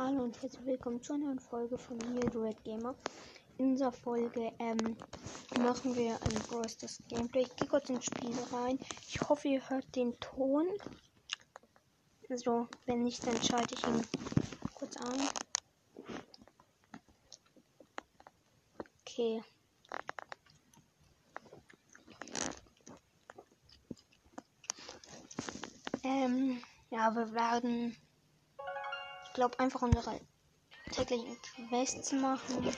Hallo und herzlich willkommen zu einer neuen Folge von mir, Red Gamer. In dieser Folge ähm, machen wir ein größtes Gameplay. Ich gehe kurz ins Spiel rein. Ich hoffe, ihr hört den Ton. Also, wenn nicht, dann schalte ich ihn kurz an. Okay. Ähm, ja, wir werden glaube einfach unsere täglichen Quests machen.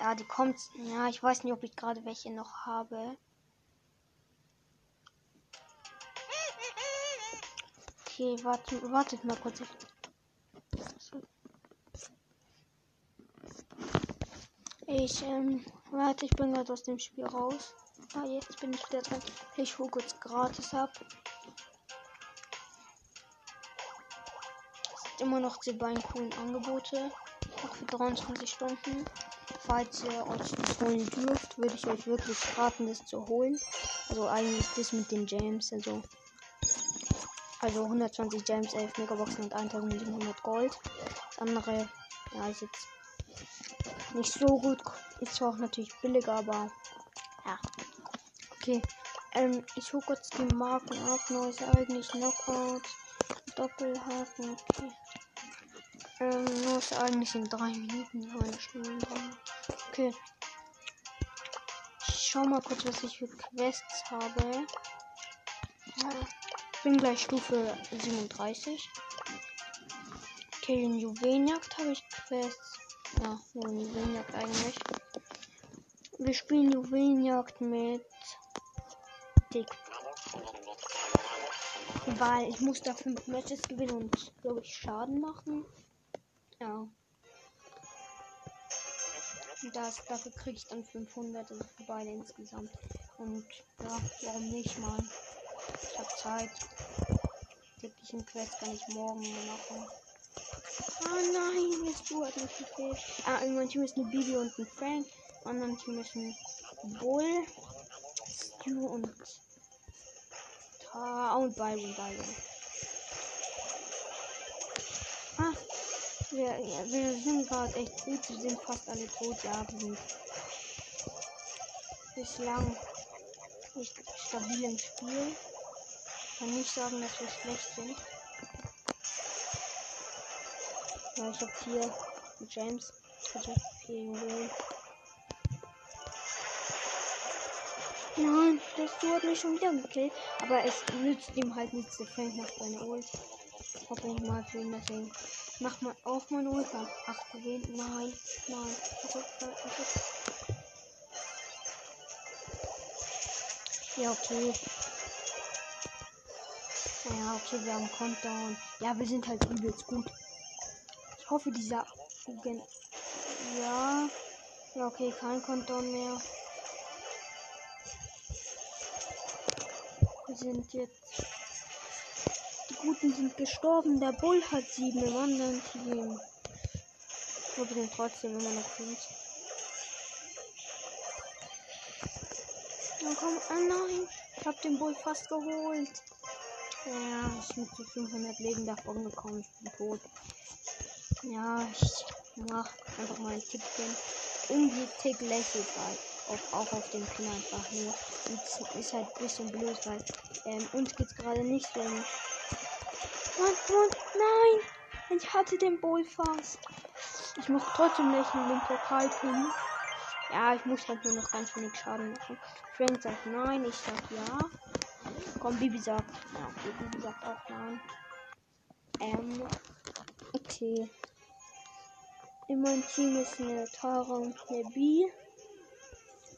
Ja, die kommt. Ja, ich weiß nicht, ob ich gerade welche noch habe. Okay, warte, wartet mal kurz. Ich, ähm, warte, ich bin gerade aus dem Spiel raus. Ah, jetzt bin ich wieder dran. Ich hole kurz gratis ab. Immer noch die beiden coolen Angebote. Noch für 23 Stunden. Falls ihr euch das holen dürft, würde ich euch wirklich raten, das zu holen. Also eigentlich das mit den James. Also, also 120 James, 11 Megaboxen und 1700 Gold. Das andere, ja, ist jetzt nicht so gut. Ist zwar auch natürlich billiger, aber ja. Okay. Ähm, ich hole kurz die Marken ab. Neues Ereignis, Knockout, Doppelhaken. Okay. Ähm, muss eigentlich in drei Minuten eine Stunde. Okay. Ich schau mal kurz, was ich für Quests habe. Ja, ich bin gleich Stufe 37. Okay, in Juwelenjagd habe ich Quests. Ja, nur in Juwelenjagd eigentlich. Wir spielen Juwelenjagd mit Dick. Weil ich muss da fünf Matches gewinnen und glaube ich Schaden machen. Ja. Und das, dafür kriege ich dann 500, also beide insgesamt. Und ja, warum nicht mal? Ich habe Zeit. Täglichen Quest kann ich morgen machen. Ah nein, das du hat nicht gefehlt. Ah, in meinem Team ist eine Bibi und ein Frank. Im anderen Team ist ein Bull, Stu und Ta und Byron, Byron. Wir, ja, wir sind gerade echt gut. Wir sind fast alle tot. Ja, wir sind bislang nicht stabil im Spiel. Kann nicht sagen, dass wir schlecht sind. Ja, ich habe hier James bitte vier Nein, das du hat mich schon wieder gekillt. Aber es nützt ihm halt nichts. Der Frank macht seine Ult. Hoffe ich mal für ihn, deswegen Mach mal auch mal Ultra. Ach, wen? Nein, nein. Also, also. Ja, okay. Ja, okay, wir haben Countdown. Ja, wir sind halt übelst gut. Ich hoffe, dieser. Ja. Ja, okay, kein Countdown mehr. Wir sind jetzt Guten sind gestorben. Der Bull hat sieben im anderen Team. Aber wir sind trotzdem immer noch fünf. Na komm, oh nein. Ich hab den Bull fast geholt. Ja, ich bin zu 500 Leben davon gekommen. Ich bin tot. Ja, ich mach einfach mal ein Tippchen. Irgendwie Tick lächelt halt. Auch, auch auf dem Pin einfach nur. Und ist halt ein bisschen blöd, weil ähm, uns geht's gerade nicht so Mann, Mann, nein! Ich hatte den Bull fast. Ich muss trotzdem lächeln, den Pokal finden. Ja, ich muss halt nur noch ganz wenig Schaden machen. Frank sagt nein, ich sag ja. Komm, Bibi sagt. Ja, Bibi sagt auch nein. Ähm. Okay. In meinem Team ist eine Tara und eine B.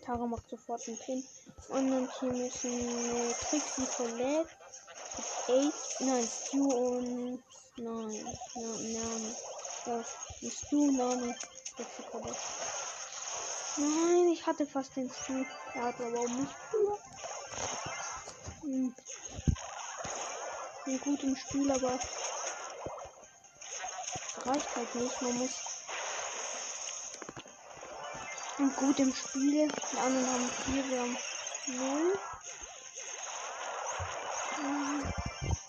Tara macht sofort einen Pin. Und mein Team ist eine Trixie Colette. 8, nein, Stu und nein, nein, nein, ja, Stu, nein, Nein, ich hatte fast den Stu. Er hat aber auch nicht. Hm. Bin gut im Spiel, aber reicht halt nicht. Man muss gut im Spiel. Die anderen haben 4, wir haben 0.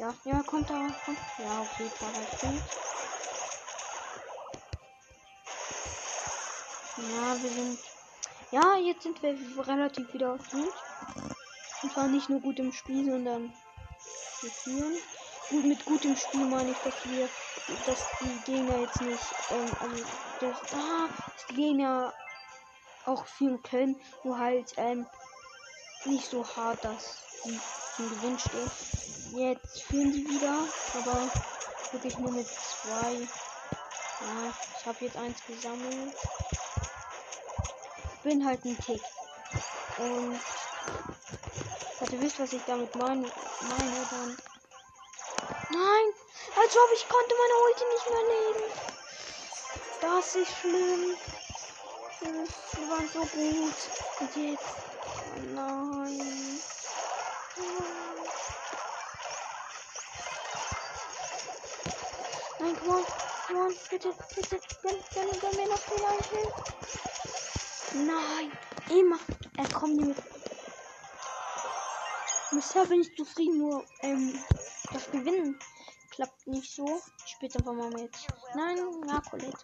Ja, ja, kommt da, kommt. Ja, okay, Tara ist gut. Ja, wir sind. Ja, jetzt sind wir relativ wieder gut. Und zwar nicht nur gut im Spiel, sondern wir führen. Gut, mit gutem Spiel meine ich, dass wir, dass die Gegner jetzt nicht, ähm, also, dass, ah, dass die Gegner auch führen können, nur halt, ähm, nicht so hart, dass sie zum Gewinn stehen. Jetzt führen sie wieder, aber wirklich nur mit zwei. Ja, ich habe jetzt eins gesammelt. Bin halt ein Tick. Und Falls ihr wisst, was ich damit meine, meine dann. Nein! Als ob ich konnte meine Ulti nicht mehr legen. Das ist schlimm. Wir waren so gut. Und jetzt. Nein. Nein, komm on. Komm on. Bitte, bitte. Gönn, gönn, gönn mir noch vielleicht. Nein. Immer. Er kommt nicht mit Bisher bin ich zufrieden, nur ähm, das Gewinnen klappt nicht so. Ich spiele einfach mal mit. Nein, ja, Colette.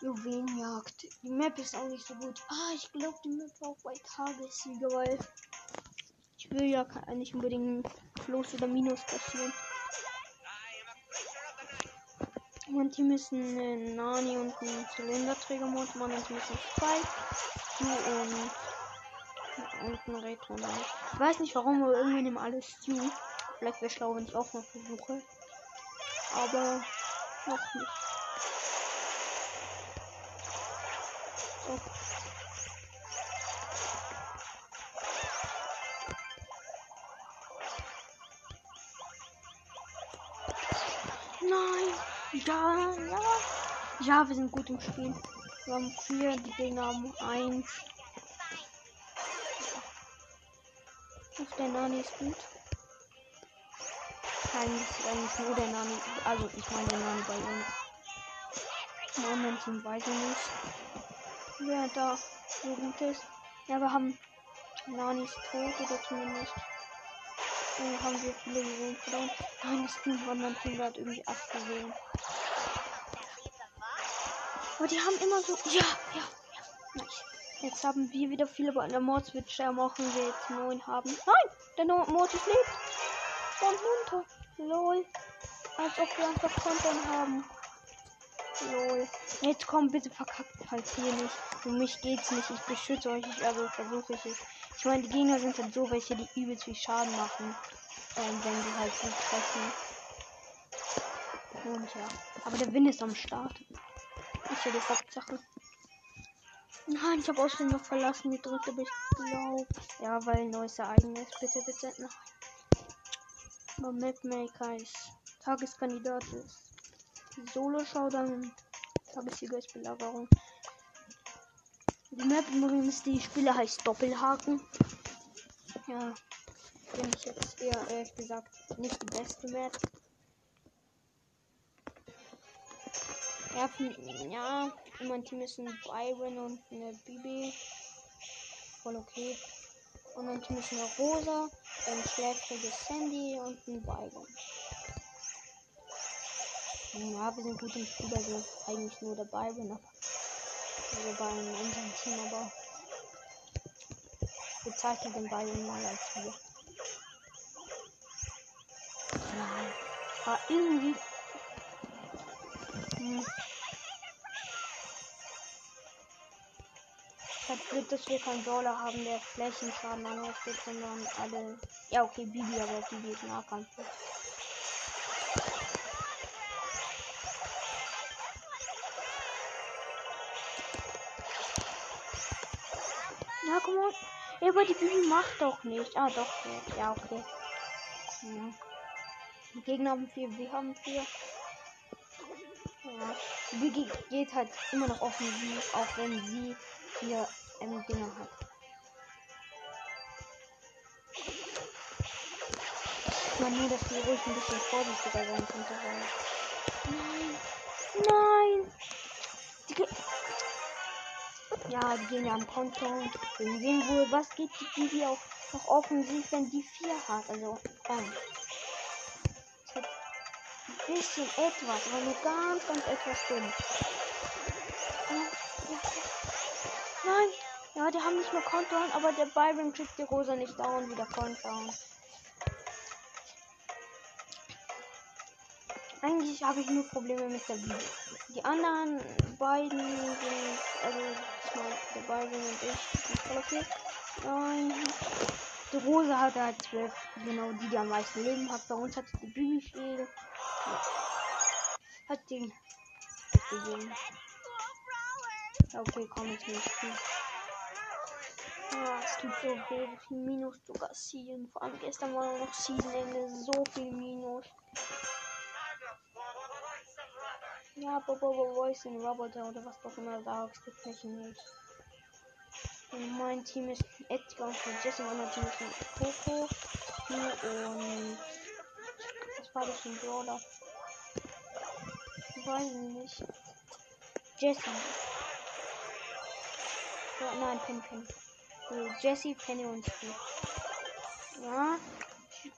Juwelenjagd. Die Map ist auch nicht so gut. Ah, ich glaube, die Map war auch bei Tagessieger, weil ich will ja nicht unbedingt Plus oder Minus passieren. Mein Team ist ein Nani und ein Zylinderträger-Mod. Mein Team ist ein Spike. Und und ein Retro Nein. Ich weiß nicht warum, aber irgendwie nehmen alles Stu. Vielleicht wäre schlau, wenn ich auch noch versuche. Aber noch nicht. Ja, ja. Ja, wir sind gut im Spiel. Wir haben vier, die Gegner haben eins. Auf der Nani ist gut. Eigentlich ist eigentlich nur der Nani. Also ich meine der Nani bei uns. Anderen Team weiß ich nicht. Wer da so gut ist. Ja, wir haben Nani ist tot oder zumindest. Dann haben wir viele Millionen verloren. Nein, das Team von meinem Team hat irgendwie abgesehen. Aber die haben immer so. Ja, ja, ja. Nice. Jetzt haben wir wieder viele bei der Mordswitch. Da machen wir jetzt neun haben. Nein! Der Mortis lebt! Und runter. Lol. Als ob wir einfach Kontern haben. Lol. Jetzt komm bitte verkackt halt hier nicht. Für mich geht's nicht. Ich beschütze euch. Ich, also versuche ich es. Ich meine, die Gegner sind halt so welche, die übelst viel Schaden machen. Ähm, wenn sie halt nicht treffen. Und ja. Aber der Wind ist am Start. Ist ja die Hauptsache. Nein, ich habe aus noch verlassen gedrückt, aber ich glaube. Ja, weil neues Ereignis. Bitte, bitte. Nein. Mapmaker ist Tageskandidat ist. Solo-Showdown. Tagessieger ist Belagerung. Die Map übrigens, die Spiele heißt Doppelhaken. Ja, finde ich jetzt eher ehrlich gesagt nicht die beste Map. Ja, ja, mein Team ist ein Byron und eine Bibi. Voll okay. Und mein Team ist eine Rosa, ein schläfriges Sandy und ein Byron. Ja, wir sind gut im Spiel, also eigentlich nur der Byron, aber also bei unserem Team, aber wir zeichnen den Byron mal als wir. Ja, irgendwie. Hm. halt blöd, dass wir keinen Brawler haben, der Flächenschaden anrichtet, sondern alle. Ja, okay, Bibi, aber Bibi ist Nahkampf. Ja, komm on. Ja, aber die Bibi macht doch nicht. Ah, doch. Ja, okay. Ja. Die Gegner haben vier, wir haben vier. Ja. Die geht halt immer noch offensiv, auch wenn sie vier ähm, Dinger hat. Ich meine nur, dass die ruhig ein bisschen vorsichtiger sein könnte. Nein! Nein! Die ja, die gehen ja am Konto. Wir sehen wohl, was geht die, die auch noch offensiv, wenn die vier hat. Also, ähm. Bisschen etwas, aber nur ganz, ganz etwas dumm. Nein, ja, die haben nicht mehr Countdown, aber der Byron kriegt die Rosa nicht dauernd wieder Countdown. Eigentlich habe ich nur Probleme mit der Bibel. Die anderen beiden sind, also ich meine, der Byron und ich, sind voll okay. Nein. Die Rose hat halt zwölf, genau die, die am meisten Leben hat. Bei uns hat die Bügelschläge. Ja. Hat den gegeben. Okay, komm ich nicht. Ja, es tut so viel Minus zu kassieren. Vor allem gestern war noch Season-Ende, so viel Minus. Ja, Bobo Voice in Roboter oder was auch immer sagst, du sprechen nicht. Und mein Team ist Edgar und Jesse und mein Team ist Coco. Und was war das für ein Brawler? Ich weiß nicht. Jesse. Ja, nein, Penny Penny. Also Jesse, Penny und Steve. Ja, ich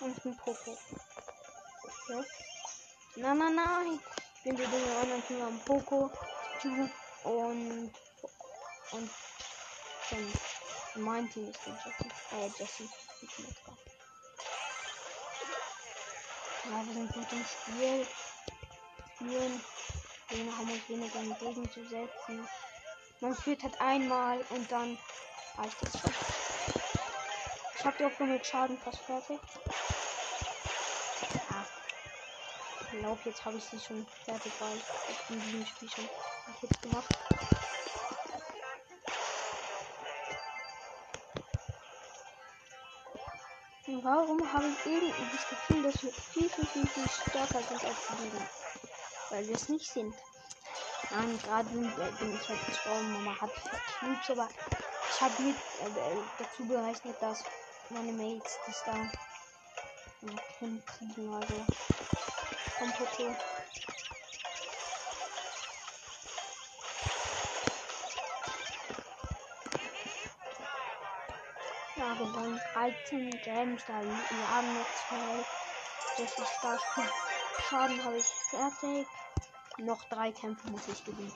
und ein Poco. Okay. Nein, nein, nein. Ich bin der Dinge anderen Team am Poco, Stu und und Penny. Mein Team ist der Jesse. Äh, Jesse. Bin jetzt Ja, wir sind gut im Spiel. Spielen. Wir haben uns weniger entgegenzusetzen. Man führt halt einmal und dann reicht es schon. Ich habe die auch mit Schaden fast fertig. Ja. Ich glaube, jetzt habe ich sie schon fertig, weil ich in diesem Spiel schon Hits gemacht. Warum habe ich irgendwie das Gefühl, dass wir viel, viel, viel, viel stärker sind als die Gegner? Weil wir es nicht sind. Nein, gerade bin ich halt gestorben. Mama hat Cubes, aber ich habe mit äh, dazu berechnet, dass meine Mates das da hinkriegen. Also kommt wir wollen 13 Gems, da haben noch zwei. Das ist das. Schaden habe ich fertig noch drei Kämpfe muss ich gewinnen.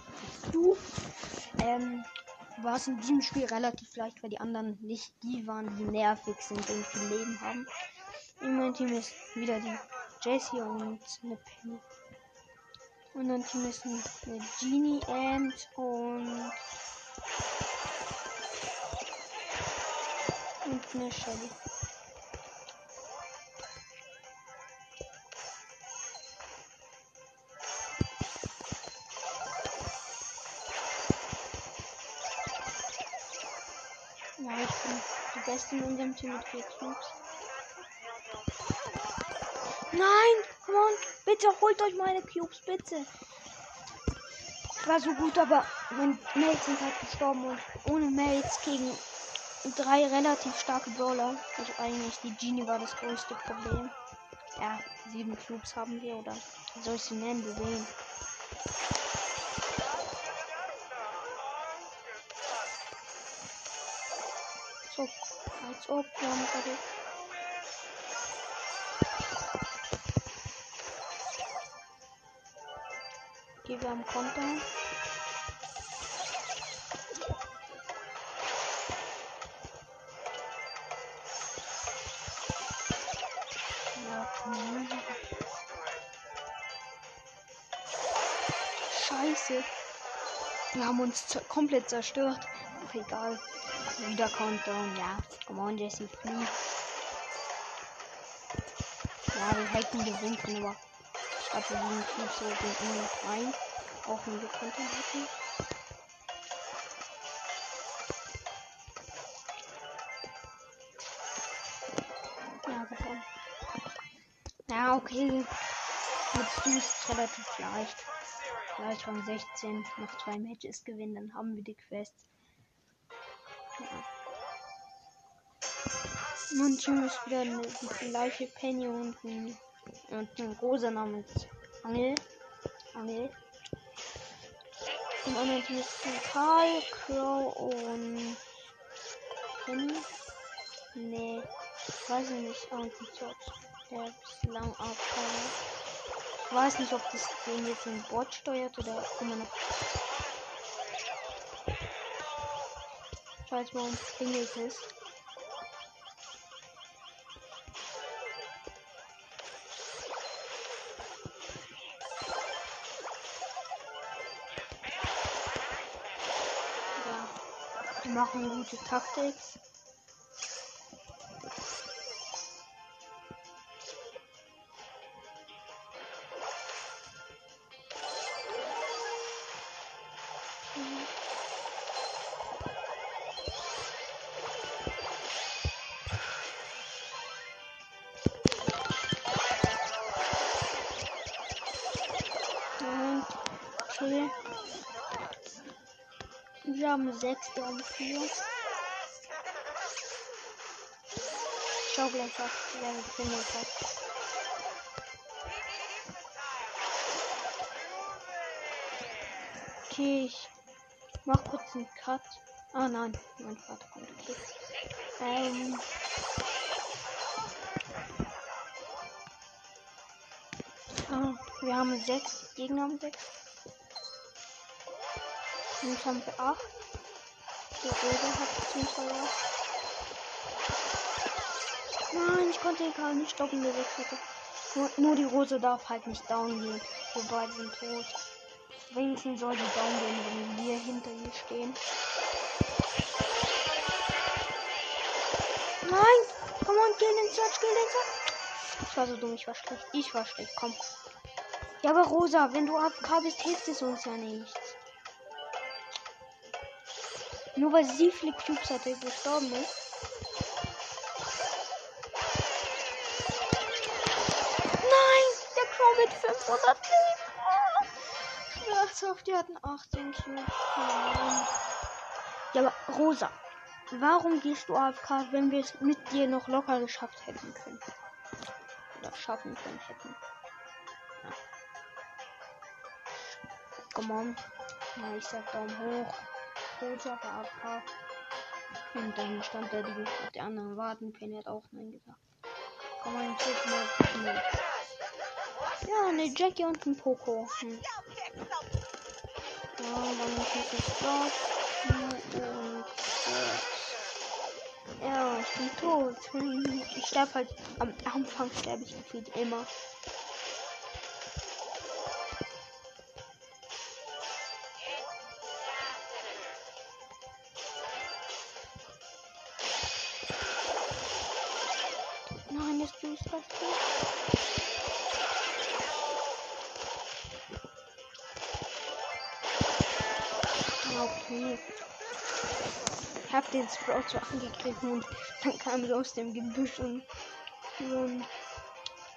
Du ähm, war es in diesem Spiel relativ leicht, weil die anderen nicht die waren, die nervig sind und viel Leben haben. In meinem Team ist wieder die Jessie und eine Penny. Und dann Team ist eine Genie Ant und und eine Shelly. Beste in unserem Team mit vier Cubes. Nein, come on, bitte holt euch meine Cubes, bitte. Ich war so gut, aber mein Mates sind halt gestorben und ohne Mates gegen drei relativ starke Brawler. Also eigentlich die Genie war das größte Problem. Ja, sieben Cubes haben wir oder soll ich sie nennen, sehen. So, als ob wir haben gerade. Okay, wir haben Konter. Scheiße. Wir haben uns komplett zerstört. Ach, egal. Wieder Countdown, ja. Come on, Jesse, flieh. Ja, wir hätten gewinnen können, aber ich glaube, wir liegen viel so den noch rein. Auch wenn wir Countdown hätten. Ja, okay. Jetzt ist relativ leicht. Gleich von 16 noch zwei Matches gewinnen, dann haben wir die Quest. Mein Team ist wieder die gleiche Penny und ein, und rosa namens Angel. Angel. Im anderen Team ist Karl, Crow und Penny. Nee, weiß ich nicht. Irgendwie George. Der bislang abgehauen. weiß nicht, ob das den jetzt ein Bot steuert oder immer noch. Scheiße, warum klingelt es? Ja. Wir machen gute Taktik. Vier. Ich schau gleich was, gefunden hat. Okay, ich mach kurz einen Cut. Ah nein, mein Vater kommt. Okay. Ähm. Ah, wir haben sechs, Gegner haben sechs. Jetzt haben wir acht. Die Rose hat zum verloren. Nein, ich konnte ihn gar nicht stoppen, der Sechs Nur, nur die Rose darf halt nicht down gehen. Wir beide sind tot. Wenigstens soll die down gehen, wenn wir hinter ihr stehen. Nein! Komm on, in den Search, in den Search. Ich war so dumm, ich war schlecht. Ich war schlecht, komm. Ja, aber Rosa, wenn du AFK bist, hilft es uns ja nichts. Nur weil sie viele Cubes hatte, gestorben ist. Nein, der Crow mit 500 Leben. Schmerzhaft, die hatten 18 Cubes. Ja, aber Rosa, warum gehst du AFK, wenn wir es mit dir noch locker geschafft hätten können? Oder schaffen können hätten. Ja. Come on. Ja, ich sag Daumen hoch. War AFK. Und dann stand er die auf die anderen warten. Penny hat auch Nein gesagt. Komm mal, jetzt mal. Ja, eine Jackie und ein Poco. Hm. Ja, dann ist es dort. Und äh, ja, ich bin tot. Ich sterbe halt am Anfang sterbe ich gefühlt immer. Ich hab den Sprout so angegriffen und dann kam so aus dem Gebüsch und so ein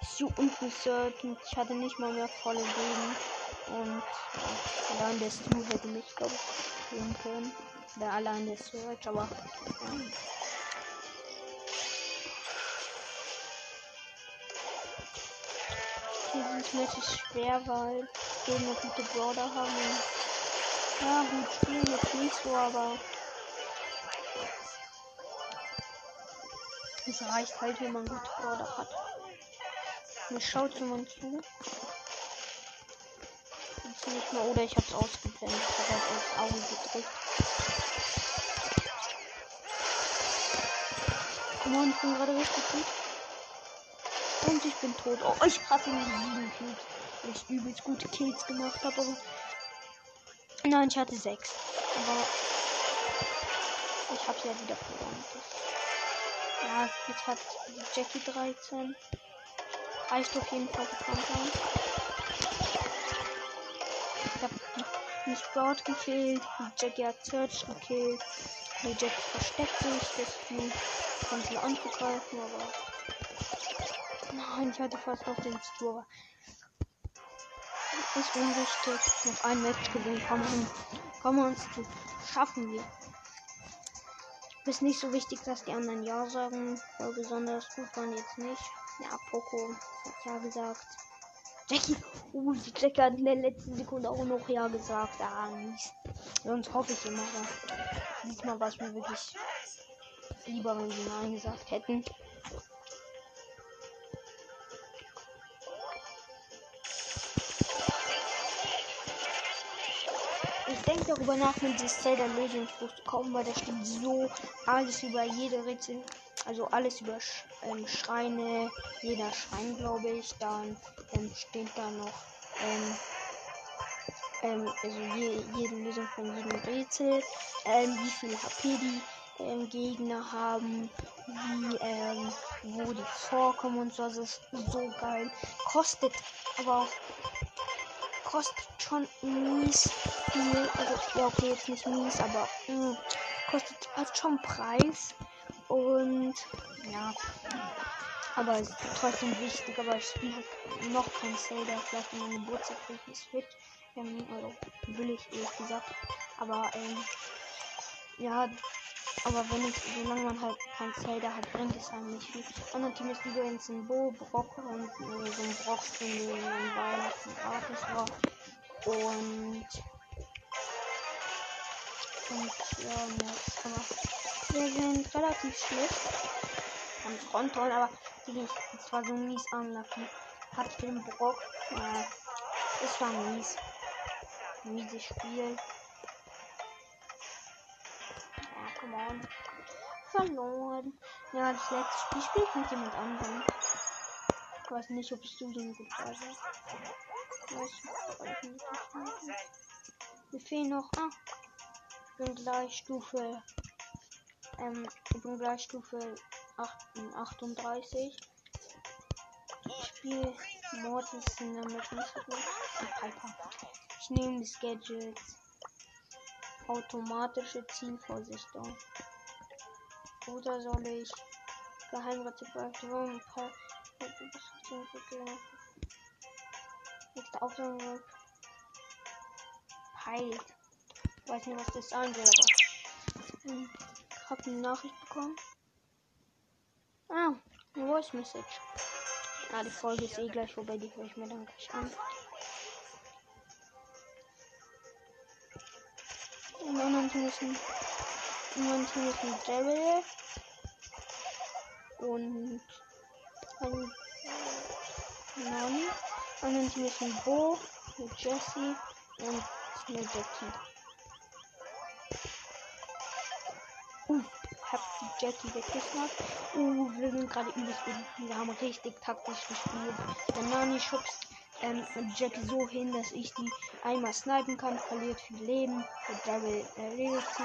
so unten Search und ich hatte nicht mal mehr volle Leben. Und ja, allein der Stu hätte mich, glaube ich, sehen können. Der allein der Search, aber ja. Dieses Match ist schwer, weil wir noch gute Border haben. Ja, gut, spielen jetzt nicht aber es reicht halt, wenn man gute Border hat. Mir schaut jemand zu. Nicht mehr, oder ich hab's ausgeblendet. Ich hab halt aufs Auge gedrückt. Komm on, ich bin gerade richtig gut. Und ich bin tot. Oh, ich hasse diese sieben Kills. Weil ich übelst gute Kills gemacht habe. Aber Nein, ich hatte sechs. Aber ich habe ja wieder verloren. Ja, jetzt hat die Jackie 13. Reicht auf jeden Fall gefangen. Ich habe die Sprout gekillt. Die Jackie hat Search gekillt. Die Jackie versteckt sich. Deswegen kann sie angreifen, aber Nein, ich hatte fast noch den Stur. Ist unwichtig. Noch ein Match gewinnen. Komm, komm uns zu. Schaffen wir. Ist nicht so wichtig, dass die anderen Ja sagen. Weil besonders gut waren jetzt nicht. Ja, Poco hat Ja gesagt. Jackie. Oh, die Jackie hat in der letzten Sekunde auch noch Ja gesagt. Ah, Mist. Sonst hoffe ich immer. Aber diesmal war es mir wirklich lieber, wenn sie Nein gesagt hätten. Darüber nach, mit dieses Zelda-Lösungsbuch zu kaufen, weil da steht so alles über jede Rätsel. Also alles über Sch ähm, Schreine, jeder Schrein, glaube ich. Dann ähm, steht da noch ähm, ähm, also je, jede Lösung von jedem Rätsel, ähm, wie viel HP die Gegner haben, wie, ähm, wo die vorkommen und so. Das ist so geil. Kostet aber auch kostet schon mies viel. Also, ja, okay, jetzt nicht mies, aber mh, mm, kostet hat schon Preis. Und ja, aber es ist trotzdem wichtig. Aber ich spiele halt noch kein Zelda. Vielleicht in meinem Geburtstag kriege ich es fit. Ähm, also will ich ehrlich gesagt. Aber ähm, ja, aber wenn ich, solange man halt kein Zelda hat, bringt es einem nicht viel. Andere Team ist übrigens ein Bo, Brock und äh, so ein Brock, den man Weihnachten gratis war. Und. Und ja, jetzt aber. Wir sind relativ schlecht. Am Frontrollen, aber die es war so mies anlassen. Hat den Brock. Äh, es war mies. Mieses Spiel. Come on. Verloren. Ja, das letzte Spiel spielt mit jemand anderem. Ich weiß nicht, ob du den gut hast. Wir fehlen noch. Ah. Ich bin gleich Stufe. Ähm, ich bin gleich Stufe 38. Ich spiele Mortis in der Mitte. Ich nehme das Gadget. Automatische Zielvorsichtung. Oder soll ich Geheimrezept aktivieren? Nächste Aufnahme. Heil. Weiß nicht, was das sein soll, aber. Hm. Ich habe eine Nachricht bekommen. Ah, eine Voice Message. Ah, die Folge ist eh gleich vorbei, die höre ich mir dann gleich an. Und dann müssen manche müssen Daryl und ein Nani. Und dann müssen Bo, mit Jesse und mit Jackie. Uh, hab die Jackie weggemacht. Uh, wir sind gerade übelst. Wir haben richtig taktisch gespielt. Der Nani schubst ähm, Jackie so hin, dass ich die einmal snipen kann, verliert viel Leben. Der Daryl erledigt sie.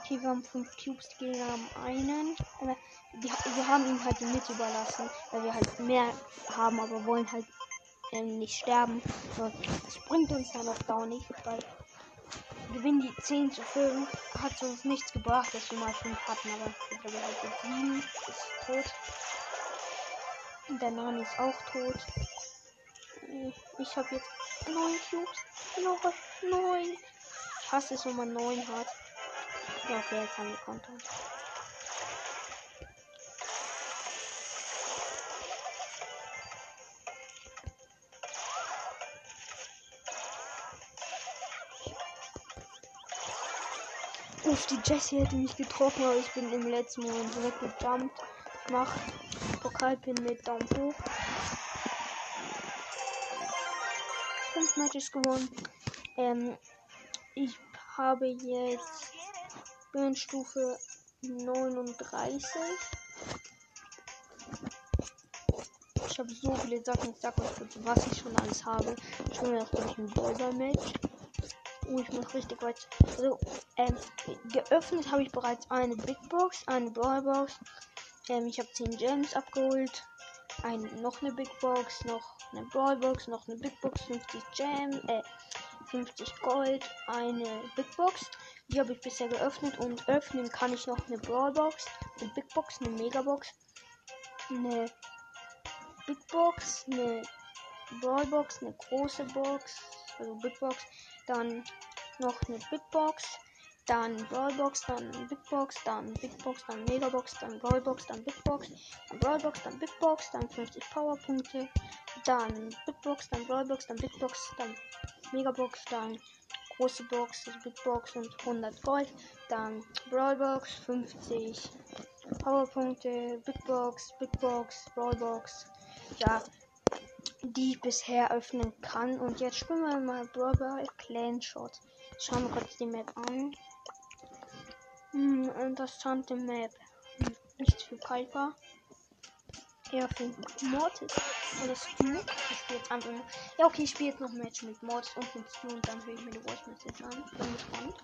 Okay, wir haben fünf Cubes, die Gegner haben einen. Aber die, wir haben ihn halt mit überlassen, weil wir halt mehr haben, aber wollen halt ähm, nicht sterben. Das bringt uns dann auch gar nicht, weil gewinnen die 10 zu 5 hat uns nichts gebracht, dass wir mal 5 hatten, aber ich glaube halt jetzt 7 ist tot. Und der Nani ist auch tot. Ich habe jetzt 9 Cubes. Noch 9. Ich hasse es, wenn man 9 hat. Ja, okay, jetzt haben wir Konto. Uff, die Jessie hätte mich getroffen, aber ich bin im letzten Moment direkt gejumpt. Mach Pokalpin mit Daumen hoch. Fünf Matches gewonnen. Ähm, ich habe jetzt Stufe 39. Ich habe so viele Sachen. Ich sag euch kurz, was ich schon alles habe. Ich bin jetzt durch ein Brawler-Match. Oh, ich muss richtig weit. Also, ähm, geöffnet habe ich bereits eine Big Box, eine Brawlbox. Ähm, ich habe 10 Gems abgeholt. Ein, noch eine Big Box, noch eine Brawlbox, noch eine Big Box, 50 Gems, äh, 50 Gold, eine Big Box. Die habe ich bisher geöffnet und öffnen kann ich noch eine Brawlbox, eine Big Box, eine Megabox, eine Big Box, eine Brawlbox, eine große Box, also Big Box, dann noch eine Big Box, dann Brawlbox, dann Big Box, dann Big Box, dann Megabox, dann Brawlbox, dann Big Box, dann Brawlbox, dann Big Box, dann 50 Powerpunkte, dann Big Box, dann Brawlbox, dann Big Box, dann Megabox, dann große Box, also Big Box und 100 Gold, dann Brawlbox, 50 Powerpunkte, Big Box, Big Box, Brawlbox, ja, die ich bisher öffnen kann. Und jetzt spielen wir mal Brawl Clan Shot. Schauen wir kurz die Map an. Hm, interessante Map. Nichts für Piper. Eher für Mortis. Oder Stu. Ich spiele jetzt einfach. Ja, okay, ich spiele jetzt noch ein Match mit Mortis und mit Stu und dann höre ich mir die Voice Message an. Bin gespannt.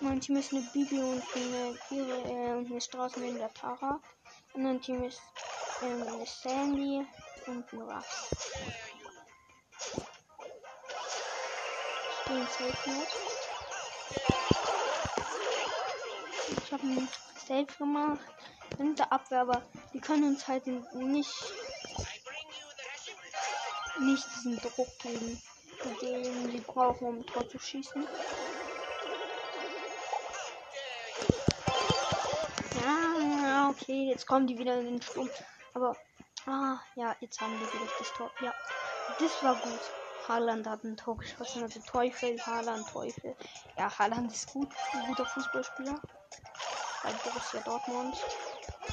Mein Team ist eine Bibi und eine, ihre, äh, eine Straße in der Tara. Und ein Team ist ähm, eine Sandy und ein Ruffs. Den Safe Mode. Ich habe einen Safe gemacht. In der Abwehr, aber die können uns halt nicht, nicht diesen Druck geben, den sie brauchen, um Tor zu schießen. Okay, jetzt kommen die wieder in den Sturm. Aber, ah, ja, jetzt haben wir wieder das Tor. Ja, das war gut. Haaland hat ein Tor geschossen, also Teufel, Haaland, Teufel. Ja, Haaland ist gut, ein guter Fußballspieler. Bei Borussia Dortmund.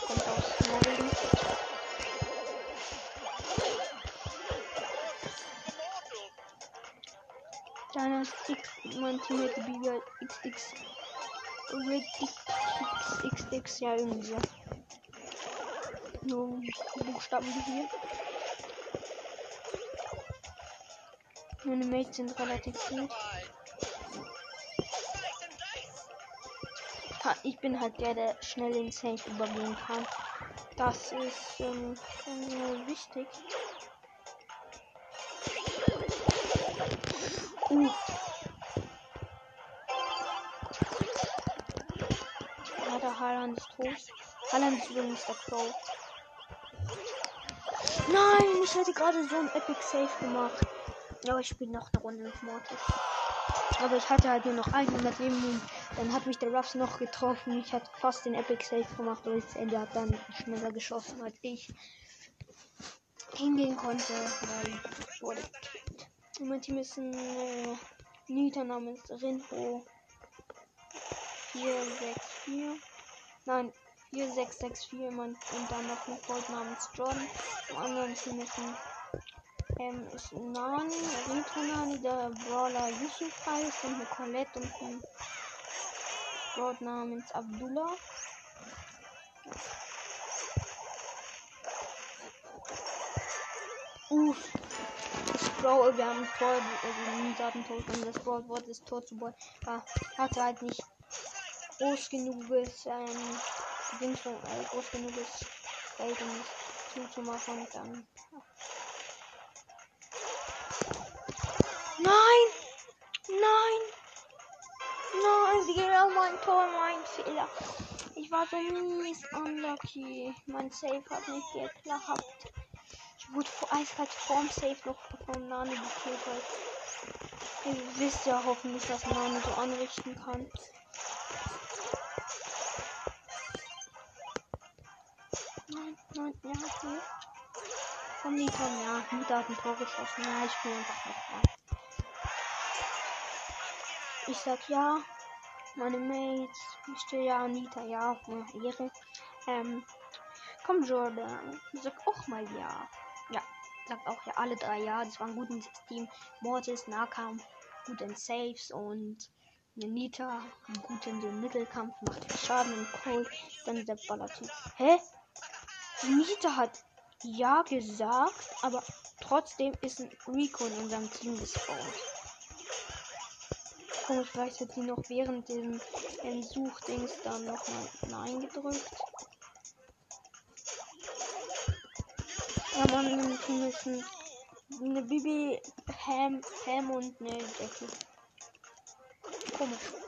Kommt aus Norwegen. Deiner X, mein Teammate Biber XX. XX, ja, irgendwie so nur Buchstaben hier. Meine Mates sind relativ gut. Ich bin halt der, der schnell in Safe übergehen kann. Das ist ähm, wichtig. Uh. Haaland ist tot. Haaland ist übrigens der Crow. Nein, ich hätte gerade so ein Epic Safe gemacht. Aber ich spiele noch eine Runde mit Mortis. Aber ich hatte halt nur noch 100 Leben und dann hat mich der Ruffs noch getroffen. Ich hatte fast den Epic Safe gemacht, aber das Ende hat dann schneller geschossen als ich hingehen konnte, weil ich wurde gekillt. Und mein Team ist ein äh, Nita namens Rinho 464. Nein, 4664 Mann und dann noch ein Gold namens Jordan. Im anderen Team ist ein ähm, ist Nani, Rito Nani, der Brawler Yusuf heißt und eine Colette und ein Gold namens Abdullah. Uff. Brawl, wir haben ein Tor, also ein Datentor und das Brawl Wort ist Tor zu Boy. Ah, hatte halt nicht groß genug bis ähm, Ding schon äh, groß genug ist, Feld um zuzumachen dann. Nein! Nein! Nein, genau mein Tor, mein Fehler. Ich war so mies unlucky. Mein Safe hat nicht geklappt. Ich wurde vor eiskalt vorm Safe noch von Nani gekillt. Ihr wisst ja hoffentlich, was Nani so anrichten kann. Nein, ja, okay. Komm, Nita, ja. Nita hat ein Tor geschossen. Ja, ich spiele einfach weiter. Ich sag ja. Meine Mates. Ich stehe ja, Nita, ja. Ja, Ehre. Ähm, komm, Jordan. Sag auch mal ja. Ja, sagt auch ja alle drei ja. Das war ein gutes Team. Mortis, Nahkampf, gut in Saves und Nita, gut in den Mittelkampf, macht Schaden und Cold, dann der Baller-Typ. Hä? Nita hat ja gesagt, aber trotzdem ist ein Rico in unserem Team gespawnt. Komisch, vielleicht hat sie noch während dem, Suchdings dann nochmal Nein gedrückt. Ja, man ein, eine Bibi, Ham, Ham und eine Jackie. Komisch.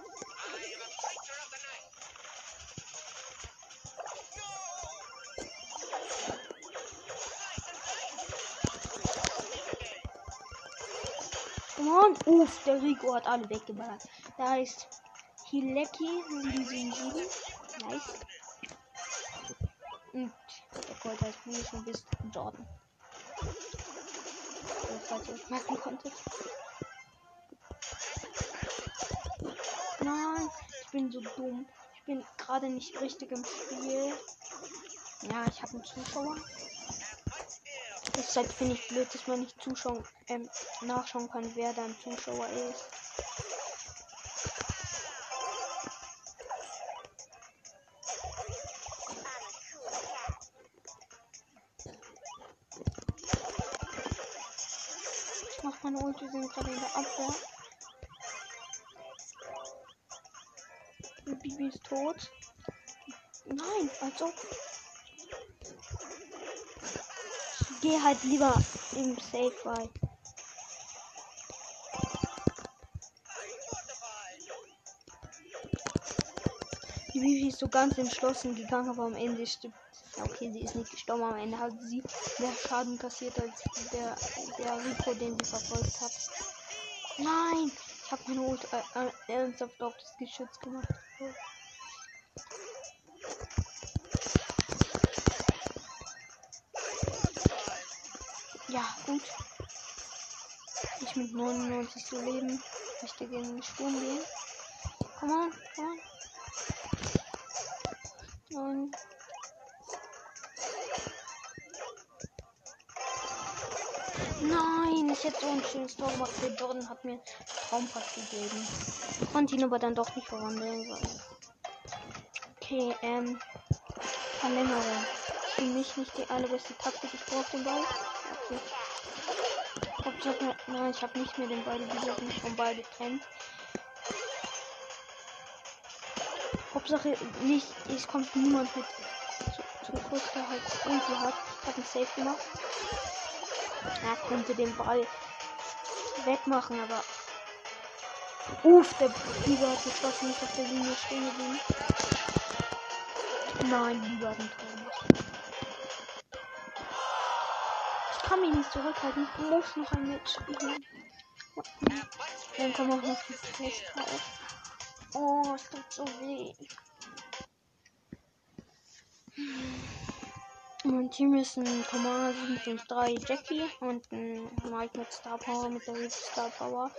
Uff, der Rico hat alle weggeballert. Da heißt Hileki 777. Nice. Und der Colt heißt Munition bis Jordan. So, falls ihr euch merken konntet. bin so dumm. Ich bin gerade nicht richtig im Spiel. Ja, ich habe einen Zuschauer. Deshalb finde ich blöd, dass man nicht zuschauen, ähm, nachschauen kann, wer da ein Zuschauer ist. Ich mach meine Ulti, sind gerade in der Abwehr. Bibi ist tot. Nein, als ob. Gehe halt lieber im Safe rein. Die Bibi ist so ganz entschlossen gegangen, aber am Ende stimmt. Ja, okay, sie ist nicht gestorben, am Ende hat sie mehr Schaden kassiert als der, der Rico, den sie verfolgt hat. Nein! Ich habe meine Ult äh, äh, ernsthaft auf das Geschütz gemacht. 99 zu leben. Möchte gegen den Sturm gehen. Come on, come on. Und Nein, ich hätte so ein schönes Tor gemacht. Der Jordan hat mir Traumpass gegeben. Ich konnte ihn aber dann doch nicht verwandeln. Okay, ähm. Verlängerung. Für mich nicht die allerbeste Taktik. Ich brauche den Ball. Okay. Hauptsache, nein, ich habe nicht mehr den sind mich vom Ball getrennt. Hauptsache nicht, es kommt niemand mit zu, zu kurz, der halt Ulti hat. Habe einen Safe gemacht. Er konnte den Ball wegmachen, aber. Uff, der Lieber hat geschossen, nicht auf der Linie stehen geblieben. Nein, Lieber hat ein kann mich nicht zurückhalten. Ich muss noch ein Match spielen. Dann kommen auch noch die drauf. Oh, es tut so weh. Mein Team ist ein Commander 753 Jackie und ein Mike mit Star Power mit der Star Power.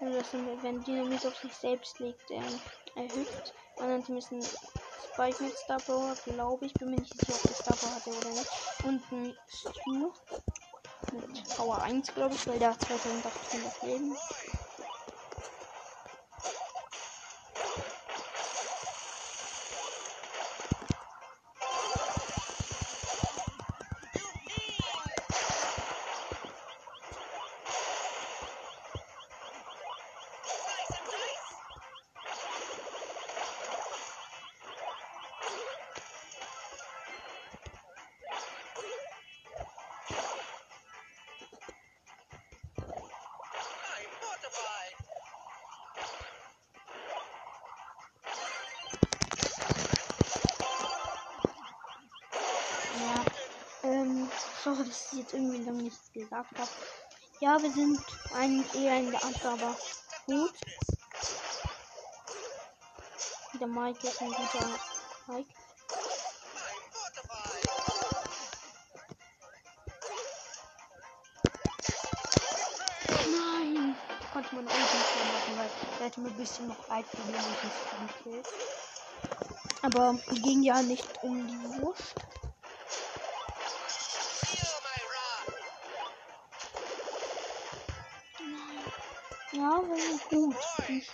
Also das sind, wenn Dynamit auf sich selbst legt, er erhöht. Und dann ein Spike Star Power, glaube ich. Bin mir nicht sicher, ob der Star Power hatte oder nicht. Und ein Stu mit Power 1, glaube ich, weil der hat 2800 Leben. Sorry, dass ich jetzt irgendwie lange nichts gesagt habe. Ja, wir sind eigentlich eher in der Abwehr, aber gut. Der Mike ist ein guter Mike. Nein! Konnte man auch nicht mehr machen, weil er hätte mir ein bisschen noch Zeit gegeben und nicht Aber ging ja nicht um die Wurst.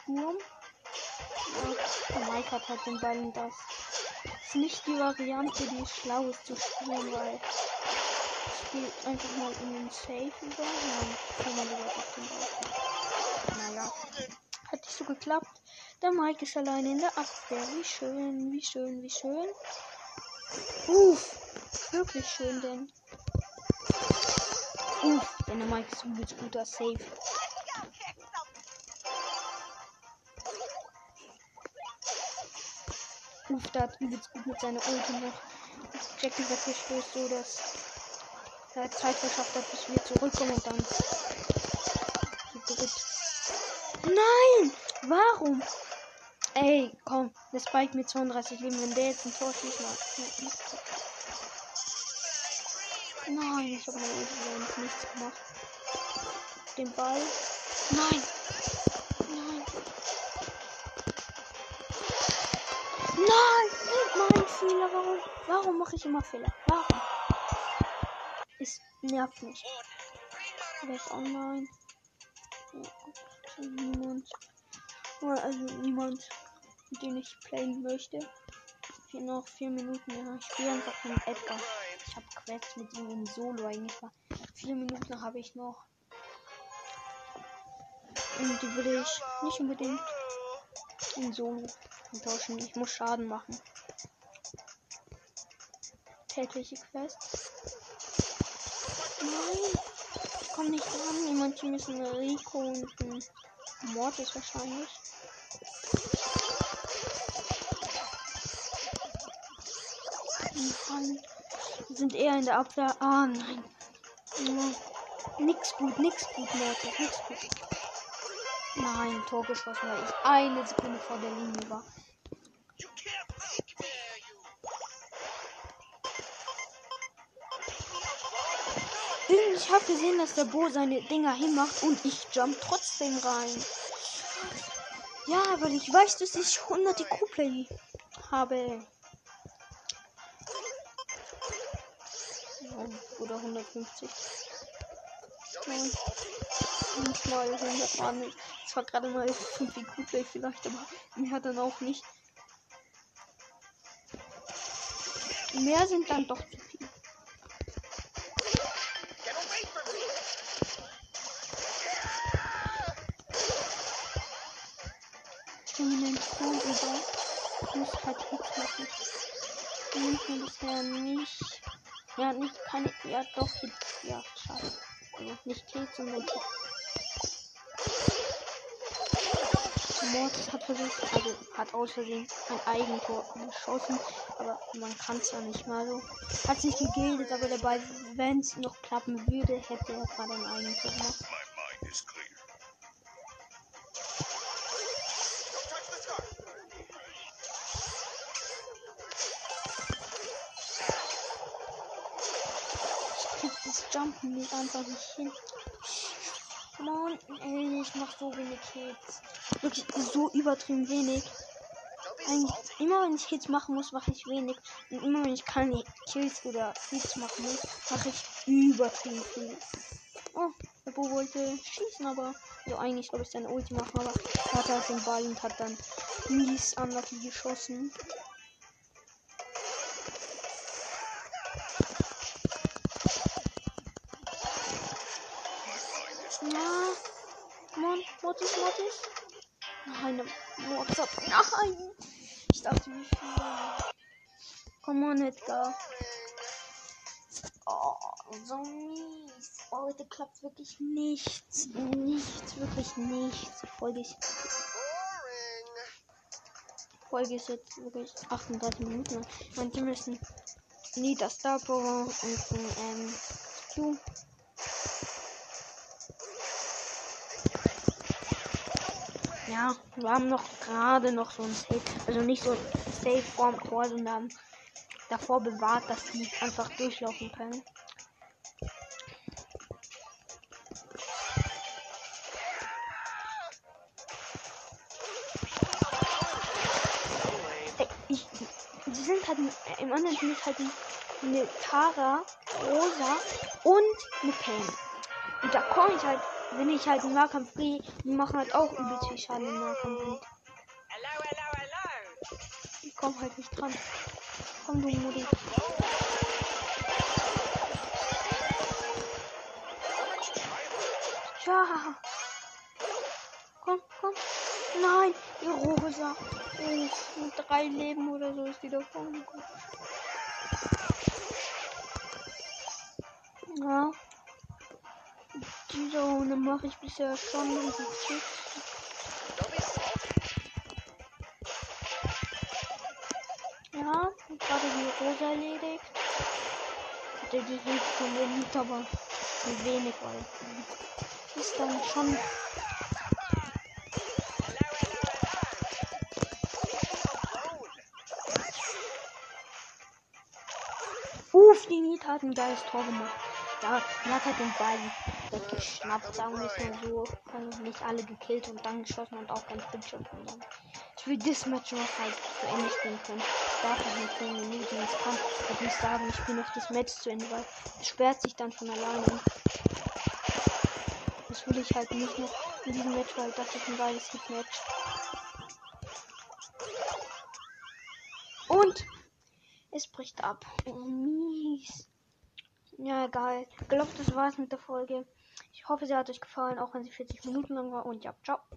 Sturm. Ja, Mike hat halt den Ball und das ist nicht die Variante, die schlau ist zu spielen, weil spielt einfach mal in den Safe über. Nein, kann man lieber auf den Ball. Naja, hat nicht so geklappt. Der Mike ist alleine in der Abwehr. Wie schön, wie schön, wie schön. Uff, wirklich schön, denn. Uff, denn der Mike ist ein guter Safe. Da hat übelst gut mit seiner Ulti noch Jackie weggestößt, so dass er Zeit verschafft hat, bis wir zurückkommen und dann Nein! Warum? Ey, komm, der Spike mit 32 Leben, wenn der jetzt ein Tor schießt. Nein, ich habe meine Ulti nichts gemacht. Den Ball. Nein! Warum mache ich immer Fehler? Warum? Es nervt mich. Wer ist online? Niemand. Also niemand, dem ich playen möchte. Vier, noch vier Minuten. Ja, ich spiele einfach mit Edgar. Ich habe Quests mit ihm in Solo eigentlich. War. Vier Minuten habe ich noch. Und die will ich nicht unbedingt in Solo tauschen. Ich muss Schaden machen. Tägliche Quests. Nein! Ich komme nicht dran. Jemand ist ein Rico und ein Mord ist wahrscheinlich. Nein. Sind eher in der Abwehr. Ah, nein. Nix gut, nix gut, Leute. Nix gut. Nein, Tor geschossen, weil ich eine Sekunde vor der Linie war. Ich habe gesehen, dass der Bo seine Dinger hinmacht und ich jump trotzdem rein. Ja, weil ich weiß, dass ich 100 IQ-Play habe. Oder 150. Nein. Nicht mal 100 war nicht. Es war gerade mal 5 IQ-Play vielleicht, aber mehr dann auch nicht. Mehr sind dann doch zu viel. Ich bin in den Thron über. Ich muss halt Hits machen. Und bisher nicht. Ja, nicht keine. Ja, doch Hits. Ja, schade. Also nicht Hits, sondern Hits. Mortis hat versucht, also hat aus Versehen ein Eigentor geschossen, aber man kann es ja nicht mal so. Hat sich gegildet, aber dabei, wenn es noch klappen würde, hätte er gerade ein Eigentor gemacht. Ich krieg das Jumpen nicht einfach nicht hin. Mann, ey, ich mach so wenig Hits. Wirklich so übertrieben wenig. Eigentlich, immer wenn ich Hits machen muss, mache ich wenig. Und immer wenn ich keine Kills oder Hits machen muss, mache ich übertrieben viel. Oh, der Bo wollte schießen, aber so also eigentlich glaube ich seine Ulti machen, aber er hatte halt den Ball und hat dann mies unlucky geschossen. Na, Mann, Mortis, Mortis. Nein, ab. Nein. Ich dachte, wie viel. Komm on, Edgar. Oh, so mies. Oh, heute klappt wirklich nichts. Nichts, wirklich nichts. Folge ist. Folge ist jetzt wirklich 38 Minuten. Die müssen Nita Star Power und ein ähm, Q Ja, wir haben noch gerade noch so ein Safe, also nicht so ein Safe vorm Tor, sondern davor bewahrt, dass die einfach durchlaufen können. Ich, die sind halt im anderen Team ist halt eine Tara, Rosa und eine Pam. Und da komme ich halt wenn ich halt im Nahkampf gehe, die machen halt auch übelst viel Schaden im Nahkampf. Ich komm halt nicht dran. Komm du Mutti. Ja. Komm, komm. Nein, die Rosa. Mit drei Leben oder so ist die davon gekommen. Ja. Diese Runde mache ich bisher schon richtig. Ja, gerade die Rosa erledigt. Hatte die Hilfe von der Lied, aber wenig, weil ist dann schon Uff, die Nita hat ein geiles Tor gemacht. Ja, die hat halt den Ball weggeschnappt, sagen wir es mal so. Und nicht alle gekillt und dann geschossen und auch ganz Bildschirm dann. Ich will das Match noch halt zu Ende spielen können. Dafür sind 10 Minuten. Es kann würde nicht sagen, ich spiele noch das Match zu Ende, weil es sperrt sich dann von alleine. Das will ich halt nicht noch in diesem Match, weil das ist ein geiles Hit-Match. Und es bricht ab. Oh, mies. Ja, egal. Ich glaube, das war's mit der Folge. Ich hoffe, sie hat euch gefallen, auch wenn sie 40 Minuten lang war. Und ja, ciao.